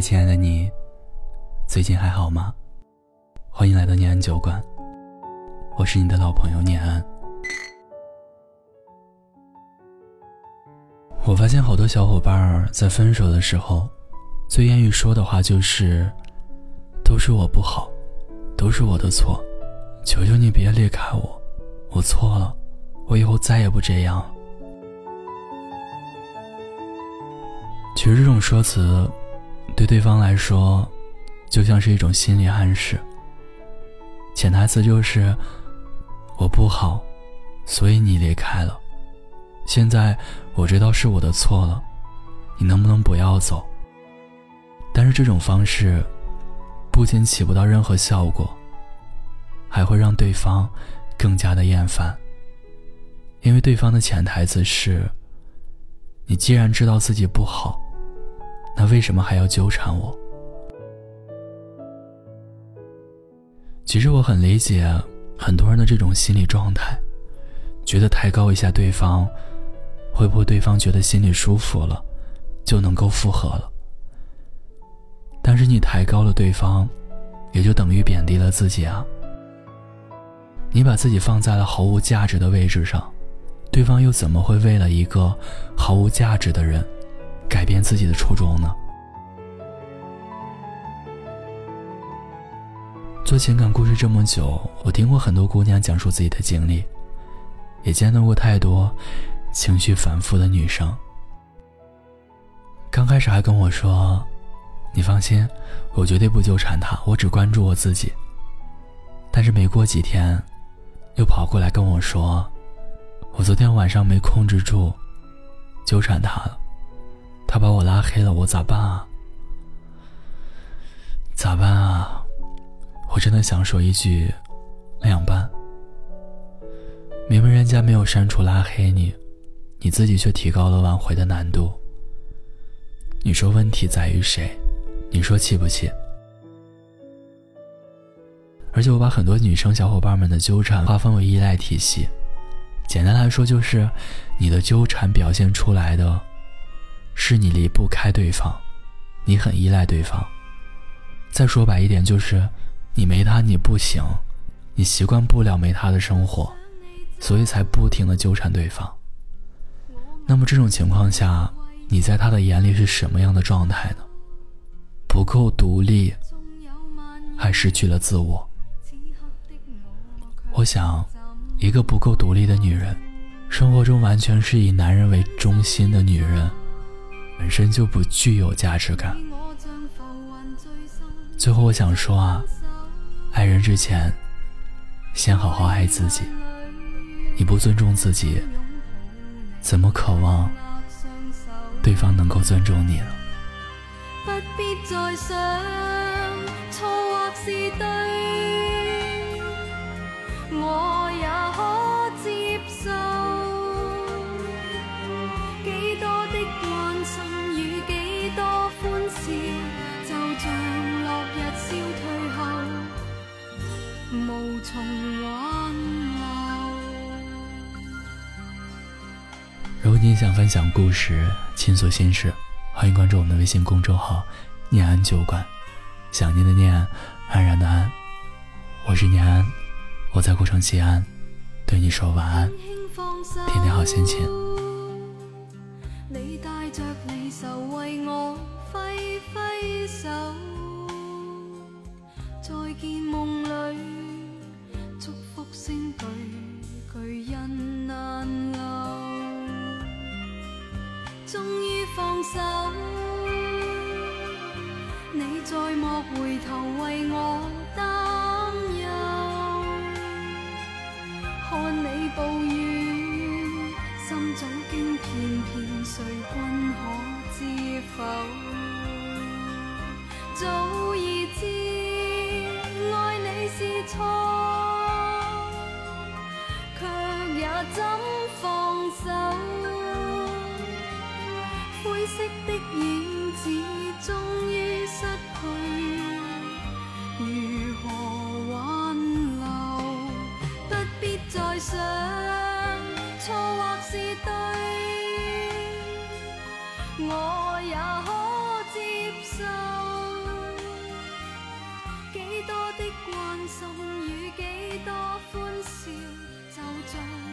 亲爱的你，最近还好吗？欢迎来到念安酒馆，我是你的老朋友念安。我发现好多小伙伴在分手的时候，最愿意说的话就是：“都是我不好，都是我的错，求求你别离开我，我错了，我以后再也不这样。”其实这种说辞，对对方来说，就像是一种心理暗示。潜台词就是：“我不好，所以你离开了。现在我知道是我的错了，你能不能不要走？”但是这种方式，不仅起不到任何效果，还会让对方更加的厌烦。因为对方的潜台词是：“你既然知道自己不好。”那为什么还要纠缠我？其实我很理解很多人的这种心理状态，觉得抬高一下对方，会不会对方觉得心里舒服了，就能够复合了？但是你抬高了对方，也就等于贬低了自己啊！你把自己放在了毫无价值的位置上，对方又怎么会为了一个毫无价值的人？改变自己的初衷呢？做情感故事这么久，我听过很多姑娘讲述自己的经历，也见到过太多情绪反复的女生。刚开始还跟我说：“你放心，我绝对不纠缠他，我只关注我自己。”但是没过几天，又跑过来跟我说：“我昨天晚上没控制住，纠缠他了。”他把我拉黑了，我咋办啊？咋办啊？我真的想说一句，两办。明明人家没有删除拉黑你，你自己却提高了挽回的难度。你说问题在于谁？你说气不气？而且我把很多女生小伙伴们的纠缠划分为依赖体系，简单来说就是你的纠缠表现出来的。是你离不开对方，你很依赖对方。再说白一点，就是你没他你不行，你习惯不了没他的生活，所以才不停的纠缠对方。那么这种情况下，你在他的眼里是什么样的状态呢？不够独立，还失去了自我。我想，一个不够独立的女人，生活中完全是以男人为中心的女人。本身就不具有价值感。最后，我想说啊，爱人之前，先好好爱自己。你不尊重自己，怎么渴望对方能够尊重你呢？不必再想错或是对，如果你想分享故事、倾诉心事，欢迎关注我们的微信公众号“念安酒馆”。想念的念，安然的安，我是念安，我在古城西安，对你说晚安，天天好心情。你带着离愁为我挥挥手，再见梦终于放手，你再莫回头为我想，错或是对，我也可接受。几多的关心与几多欢笑，就像。